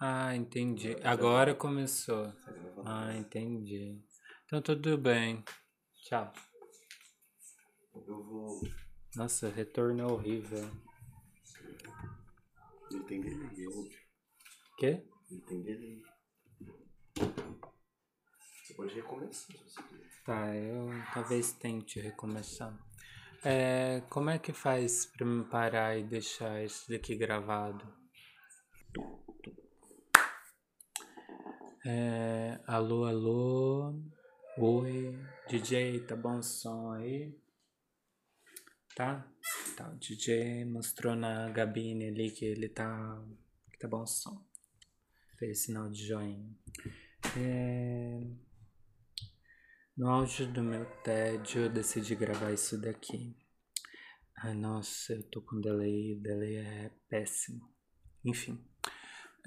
Ah, entendi. Agora começou. Ah, entendi. Então tudo bem. Tchau. Eu vou. Nossa, retorno é horrível. Ele tem delay, óbvio. Quê? Ele tem delay. Você pode recomeçar se você quiser. Tá, eu talvez tente recomeçar. É, como é que faz pra me parar e deixar isso daqui gravado? É, alô, alô. Oi, DJ, tá bom o som aí? Tá? Tá, o DJ mostrou na gabine ali que ele tá. que tá bom o som. Fez sinal de joinha. É, no auge do meu tédio, eu decidi gravar isso daqui. Ai, nossa, eu tô com delay, delay é péssimo. Enfim,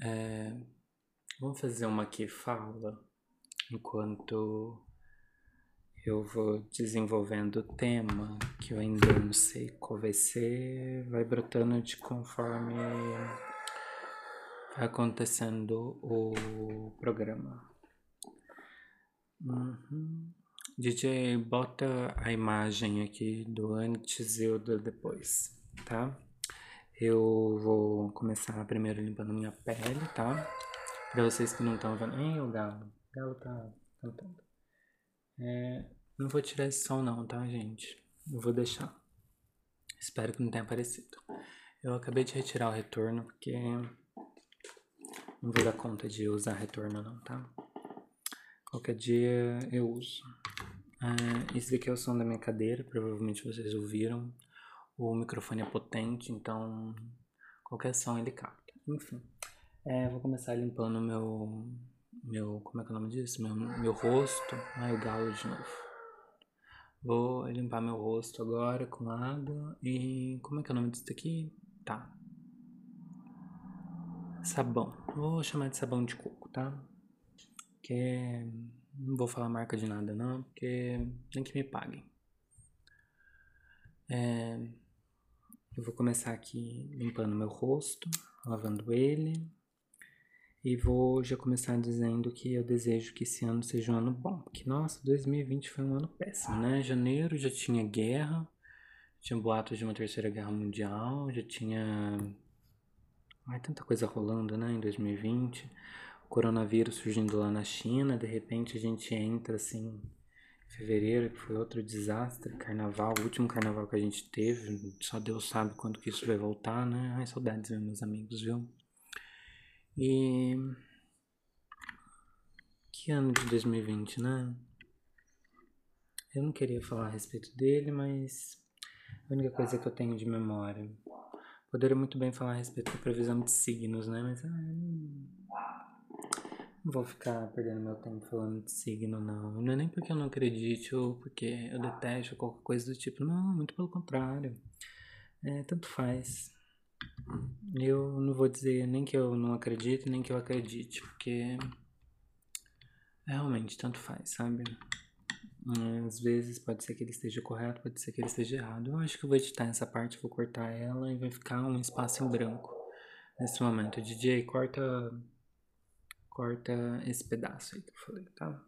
é, vamos fazer uma aqui fala enquanto eu vou desenvolvendo o tema, que eu ainda não sei qual vai ser, vai brotando de conforme vai acontecendo o programa. Uhum. DJ, bota a imagem aqui do antes e o do depois, tá? Eu vou começar primeiro limpando minha pele, tá? Pra vocês que não estão vendo. Ei, o galo. O galo tá cantando. É, não vou tirar esse som não, tá, gente? Eu vou deixar. Espero que não tenha aparecido. Eu acabei de retirar o retorno porque não vou dar conta de usar retorno não, tá? Qualquer dia eu uso. É, esse daqui é o som da minha cadeira, provavelmente vocês ouviram. O microfone é potente, então qualquer som ele capta. Enfim, é, vou começar limpando meu, meu, como é que é o nome disso? Meu, meu rosto. Ai, o galo de novo. Vou limpar meu rosto agora com água e como é que é o nome disso daqui? Tá. Sabão. Vou chamar de sabão de coco, tá? Que não vou falar marca de nada não, porque nem que me paguem. É, eu vou começar aqui limpando meu rosto, lavando ele. E vou já começar dizendo que eu desejo que esse ano seja um ano bom. Porque, nossa, 2020 foi um ano péssimo, né? Janeiro já tinha guerra, tinha boatos de uma terceira guerra mundial, já tinha. Ai, tanta coisa rolando, né, em 2020 coronavírus surgindo lá na China, de repente a gente entra assim fevereiro, que foi outro desastre, carnaval, o último carnaval que a gente teve, só Deus sabe quando que isso vai voltar, né? Ai, saudades, meus amigos, viu? E que ano de 2020, né? Eu não queria falar a respeito dele, mas a única coisa que eu tenho de memória. Poderia muito bem falar a respeito da previsão de signos, né? Mas ah, não vou ficar perdendo meu tempo falando de signo, não. Não é nem porque eu não acredite ou porque eu detesto qualquer coisa do tipo. Não, muito pelo contrário. É, tanto faz. Eu não vou dizer nem que eu não acredito, nem que eu acredite, porque realmente tanto faz, sabe? Às vezes pode ser que ele esteja correto, pode ser que ele esteja errado. Eu acho que eu vou editar essa parte, vou cortar ela e vai ficar um espaço em branco nesse momento. DJ, corta corta esse pedaço aí que eu falei, tá?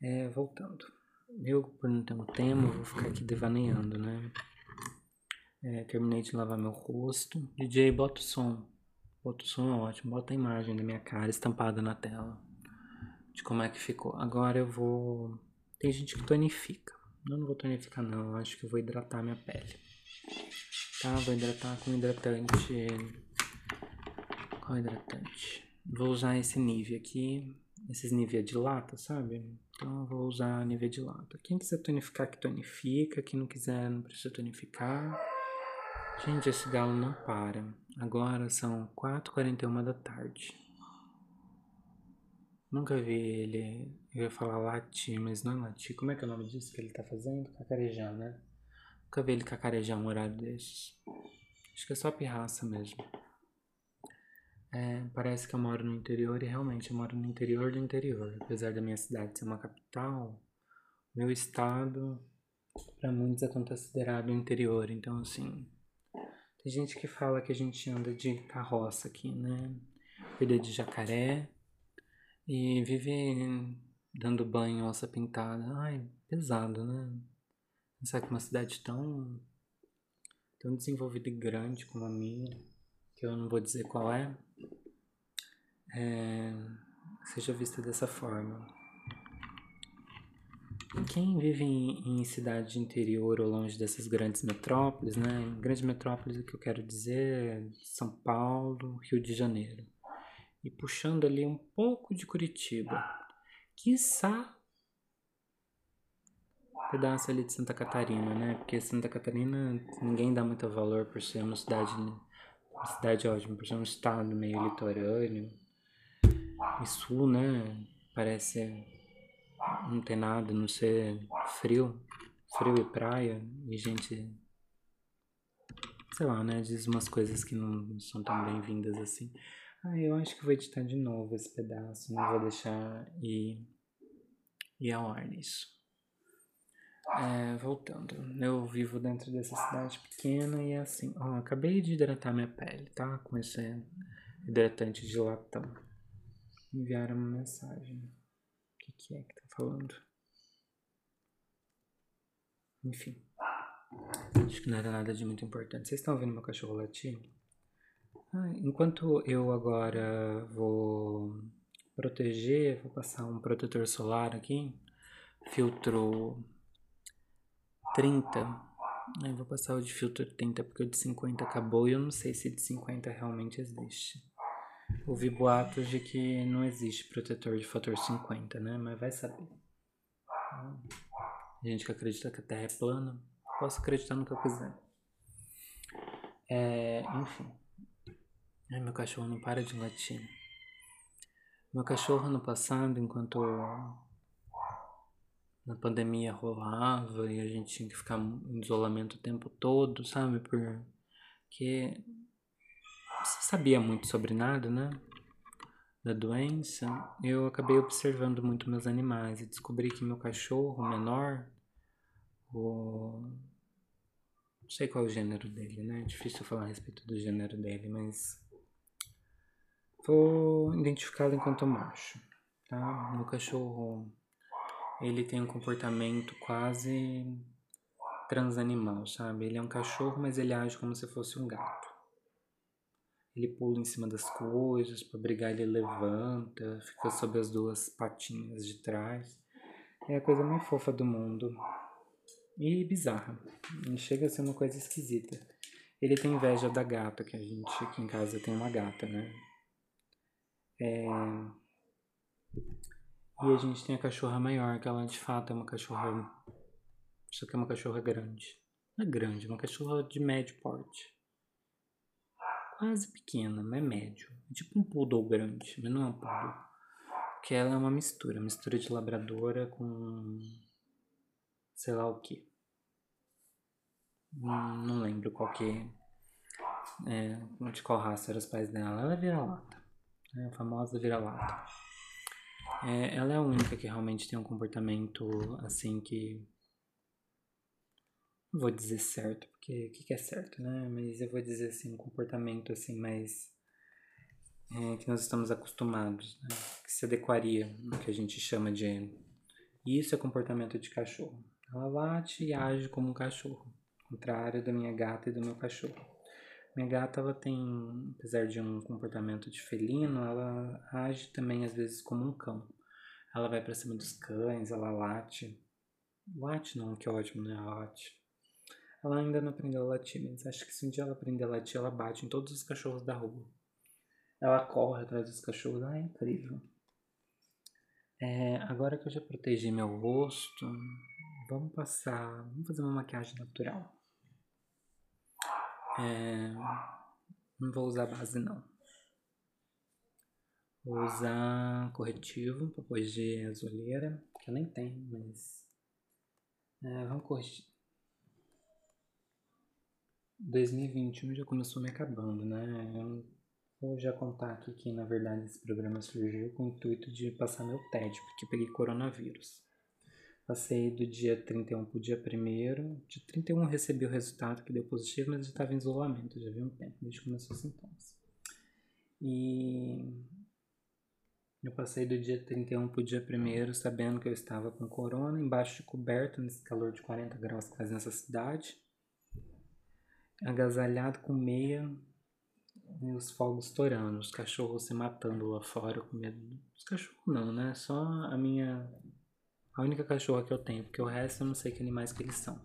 É, voltando. Eu, por não ter um tema, vou ficar aqui devaneando, né? É, terminei de lavar meu rosto. DJ, bota o som. Bota o som é ótimo. Bota a imagem da minha cara estampada na tela. De como é que ficou. Agora eu vou... Tem gente que tonifica. Eu não vou tonificar não. Eu acho que eu vou hidratar minha pele. Tá? Vou hidratar com hidratante... Qual hidratante? Vou usar esse nível aqui, esses níveis de lata, sabe? Então eu vou usar nível de lata. Quem quiser tonificar, que tonifica. Quem não quiser, não precisa tonificar. Gente, esse galo não para. Agora são 4h41 da tarde. Nunca vi ele, eu ia falar latir, mas não é latir. Como é que é o nome disso que ele tá fazendo? Cacarejar, né? Nunca vi ele cacarejar um horário desses. Acho que é só pirraça mesmo. É, parece que eu moro no interior e realmente eu moro no interior do interior. Apesar da minha cidade ser uma capital, meu estado, para muitos, é considerado interior. Então, assim, tem gente que fala que a gente anda de carroça aqui, né? cuida de jacaré e vive dando banho alça pintada. Ai, pesado, né? Pensar que uma cidade tão, tão desenvolvida e grande como a minha, que eu não vou dizer qual é, é seja vista dessa forma. Quem vive em, em, cidade interior ou longe dessas grandes metrópoles, né? Grandes metrópoles, o que eu quero dizer é São Paulo, Rio de Janeiro. E puxando ali um pouco de Curitiba. Quiçá pedaço ali de Santa Catarina, né? Porque Santa Catarina ninguém dá muito valor por ser uma cidade, uma cidade ótima, por ser um estado meio litorâneo. E sul, né? Parece não ter nada, não ser frio, frio e praia, e gente, sei lá, né, diz umas coisas que não são tão bem-vindas assim. Ah, eu acho que vou editar de novo esse pedaço, não vou deixar ir, ir ao ar nisso. É, voltando, eu vivo dentro dessa cidade pequena e é assim, ó, acabei de hidratar minha pele, tá? Com esse hidratante de latão. Enviaram uma mensagem. Que é que tá falando? Enfim. Acho que não era nada de muito importante. Vocês estão ouvindo meu cachorro latir? Ah, enquanto eu agora vou proteger, vou passar um protetor solar aqui, filtro 30. Eu vou passar o de filtro 30 porque o de 50 acabou e eu não sei se de 50 realmente existe. Ouvi boatos de que não existe protetor de fator 50, né? Mas vai saber. Gente que acredita que a Terra é plana, posso acreditar no que eu quiser. É, enfim. Ai, meu cachorro não para de latir. Meu cachorro no passado, enquanto na pandemia rolava e a gente tinha que ficar em isolamento o tempo todo, sabe? Porque você sabia muito sobre nada, né? Da doença. Eu acabei observando muito meus animais e descobri que meu cachorro menor, o... não sei qual é o gênero dele, né? É difícil falar a respeito do gênero dele, mas vou identificá-lo enquanto macho, tá? Meu cachorro ele tem um comportamento quase transanimal, sabe? Ele é um cachorro, mas ele age como se fosse um gato. Ele pula em cima das coisas, para brigar ele levanta, fica sob as duas patinhas de trás. É a coisa mais fofa do mundo. E bizarra. E chega a ser uma coisa esquisita. Ele tem inveja da gata, que a gente aqui em casa tem uma gata, né? É... E a gente tem a cachorra maior, que ela de fato é uma cachorra. Só que é uma cachorra grande. Não é grande, é uma cachorra de médio porte. Quase pequena, mas é médio. É tipo um poodle grande, mas não é um poodle. Porque ela é uma mistura, mistura de labradora com. sei lá o que. Hum, não lembro qual que é. De qual raça eram os pais dela. Ela é vira-lata. É a famosa vira-lata. É, ela é a única que realmente tem um comportamento assim que. Não vou dizer certo, o que, que, é certo, né? Mas eu vou dizer assim, um comportamento assim mais. É, que nós estamos acostumados, né? Que se adequaria no que a gente chama de. Isso é comportamento de cachorro. Ela late e age como um cachorro, contrário da minha gata e do meu cachorro. Minha gata, ela tem, apesar de um comportamento de felino, ela age também às vezes como um cão. Ela vai para cima dos cães, ela late. Late não, que ótimo, né? Ela late. Ela ainda não aprendeu a latir, mas acho que se um dia ela aprender a latir, ela bate em todos os cachorros da rua. Ela corre atrás dos cachorros, ah, é incrível. É, agora que eu já protegi meu rosto, vamos passar, vamos fazer uma maquiagem natural. É, não vou usar base não. Vou usar corretivo para corrigir a azuleira, que eu nem tenho, mas é, vamos corrigir. 2021 já começou me acabando, né? Eu vou já contar aqui que na verdade esse programa surgiu com o intuito de passar meu TED, porque peguei coronavírus. Passei do dia 31 para o dia 1 Dia 31 recebi o resultado que deu positivo, mas já estava em isolamento, já vi um tempo, desde que começou os sintomas. E Eu passei do dia 31 pro dia 1 sabendo que eu estava com corona, embaixo de coberta, nesse calor de 40 graus que faz nessa cidade. Agasalhado com meia e os fogos estourando, os cachorros se matando lá fora com medo. Os cachorros não, né? Só a minha. A única cachorra que eu tenho, porque o resto eu não sei que animais que eles são.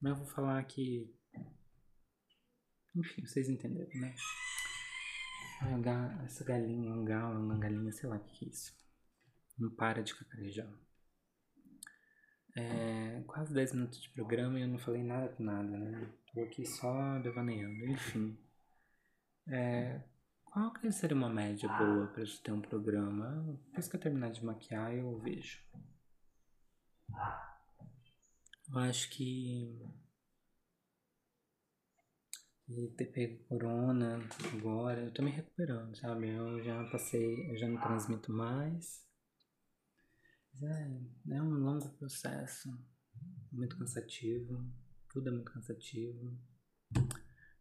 Mas eu vou falar que. Enfim, vocês entenderam, né? Essa galinha, um galo, uma galinha, sei lá o que é isso. Não para de cacarejar. É, quase 10 minutos de programa e eu não falei nada com nada, né? Tô aqui só devaneando. Enfim. É, qual que seria uma média boa para ter um programa? Depois que eu terminar de maquiar, eu vejo. Eu acho que. E ter pego corona agora, eu tô me recuperando, sabe? Eu já passei, eu já não transmito mais. Mas é, é um longo processo, muito cansativo, tudo é muito cansativo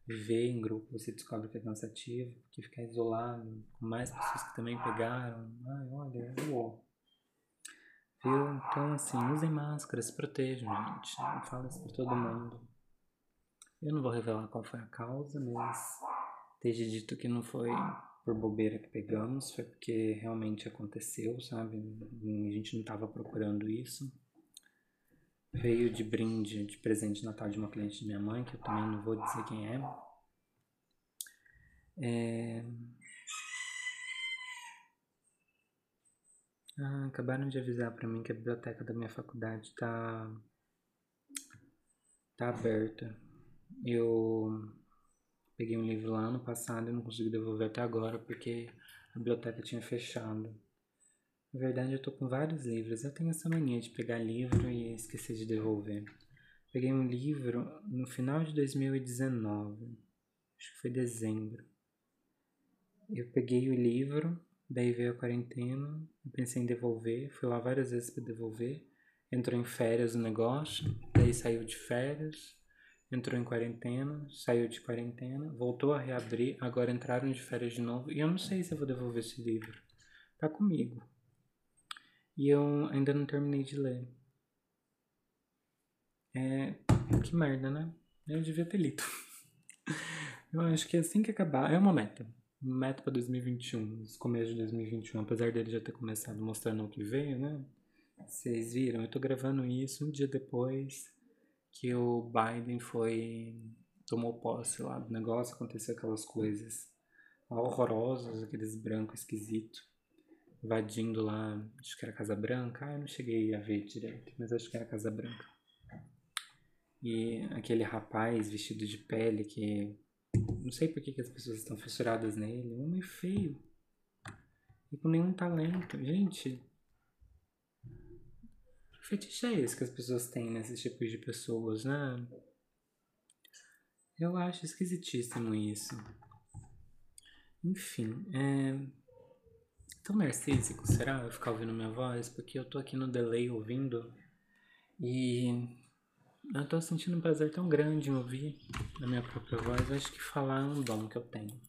viver em grupo você descobre que é cansativo, porque ficar isolado com mais pessoas que também pegaram. Ai, olha, uou. Viu? Então, assim, usem máscara, se protejam, gente. Fala isso pra todo mundo. Eu não vou revelar qual foi a causa, mas desde dito que não foi por bobeira que pegamos, foi porque realmente aconteceu, sabe? A gente não estava procurando isso. Veio de brinde, de presente de Natal de uma cliente de minha mãe, que eu também não vou dizer quem é. é... Ah, acabaram de avisar para mim que a biblioteca da minha faculdade tá tá aberta. Eu peguei um livro lá no passado e não consegui devolver até agora porque a biblioteca tinha fechado. Na verdade, eu tô com vários livros. Eu tenho essa mania de pegar livro e esquecer de devolver. Peguei um livro no final de 2019. Acho que foi dezembro. Eu peguei o livro, daí veio a quarentena. Eu pensei em devolver. Fui lá várias vezes para devolver. Entrou em férias o negócio. Daí saiu de férias. Entrou em quarentena. Saiu de quarentena. Voltou a reabrir. Agora entraram de férias de novo. E eu não sei se eu vou devolver esse livro. Tá comigo. E eu ainda não terminei de ler. É. Que merda, né? Eu devia ter lido. Eu acho que assim que acabar. É uma meta. Meta pra 2021. Começo de 2021. Apesar dele já ter começado mostrando o que veio, né? Vocês viram? Eu tô gravando isso um dia depois que o Biden foi. tomou posse lá do negócio. Aconteceu aquelas coisas horrorosas, aqueles brancos esquisitos invadindo lá, acho que era Casa Branca, ah, eu não cheguei a ver direito, mas acho que era Casa Branca. E aquele rapaz vestido de pele que não sei por que, que as pessoas estão fissuradas nele, um homem feio e com nenhum talento. Gente, fetiche é esse que as pessoas têm nesses tipos de pessoas, né? Eu acho esquisitíssimo isso. Enfim, é, tão narcísico, será? Eu ficar ouvindo minha voz? Porque eu tô aqui no delay ouvindo e eu tô sentindo um prazer tão grande em ouvir a minha própria voz. Eu acho que falar é um dom que eu tenho.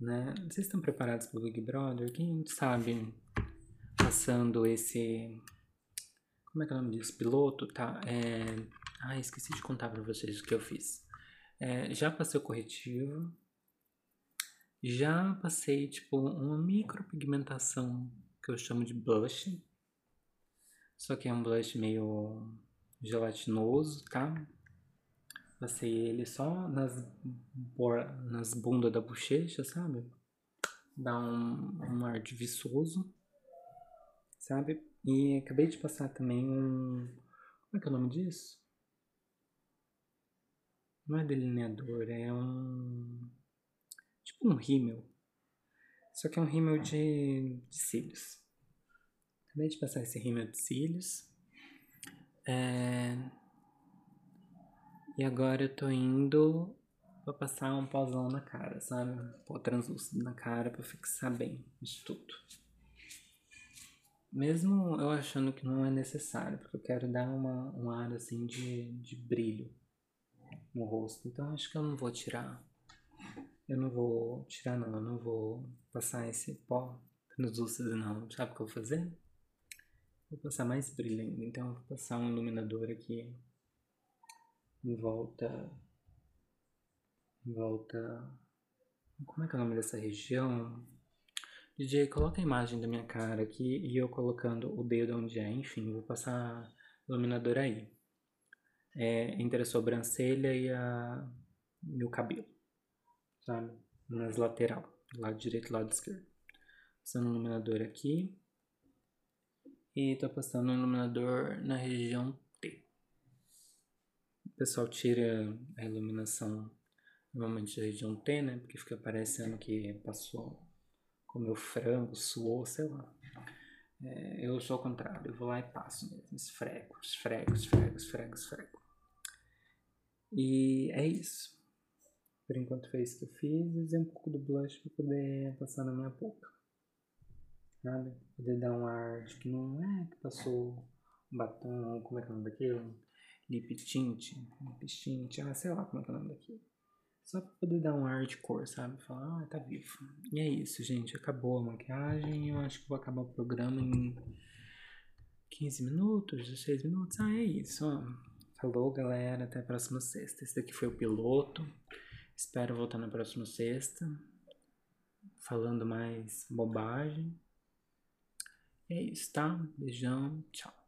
Né? Vocês estão preparados para o Big Brother? Quem sabe passando esse. Como é que é o nome disso? Piloto, tá? É... Ah, esqueci de contar para vocês o que eu fiz. É, já passei o corretivo, já passei, tipo, uma micropigmentação que eu chamo de blush. Só que é um blush meio gelatinoso, tá? Passei ele só nas, nas bundas da bochecha, sabe? Dá um, um ar de viçoso, sabe? E acabei de passar também um... Como é que é o nome disso? Não é delineador, é um tipo um rímel. Só que é um rímel de, de cílios. Acabei de passar esse rímel de cílios. É... E agora eu tô indo pra passar um pozão na cara, sabe? Pó translúcido na cara pra fixar bem isso tudo. Mesmo eu achando que não é necessário, porque eu quero dar uma, um ar assim de, de brilho no rosto. Então acho que eu não vou tirar Eu não vou tirar não, eu não vou passar esse pó translúcido não. Sabe o que eu vou fazer? Vou passar mais brilho ainda, então eu vou passar um iluminador aqui em volta, em volta, como é que é o nome dessa região? DJ, coloca a imagem da minha cara aqui e eu colocando o dedo onde é, enfim, vou passar iluminador aí. É, entre a sobrancelha e, a, e o cabelo, sabe? Nas lateral, lado direito e lado esquerdo. Passando o iluminador aqui. E tô passando o iluminador na região T. O pessoal tira a iluminação normalmente da região T, né? Porque fica parecendo que passou, comeu frango, suou, sei lá. É, eu sou ao contrário, eu vou lá e passo mesmo, esfrego, esfrego, esfrego, esfrego, esfrego. E é isso. Por enquanto foi isso que eu fiz, usei um pouco do blush para poder passar na minha boca sabe? Poder dar um ar de que não é que passou um batom, como é que é o nome daquilo? Lip tint, lip tint, ah, sei lá como é que é o nome daquilo. Só pra poder dar um ar de cor, sabe? Falar, ah, tá vivo. E é isso, gente. Acabou a maquiagem. Eu acho que vou acabar o programa em 15 minutos, 16 minutos. Ah, é isso, ó. Falou, galera. Até a próxima sexta. Esse daqui foi o piloto. Espero voltar na próxima sexta. Falando mais bobagem. É isso, tá? Beijão, tchau.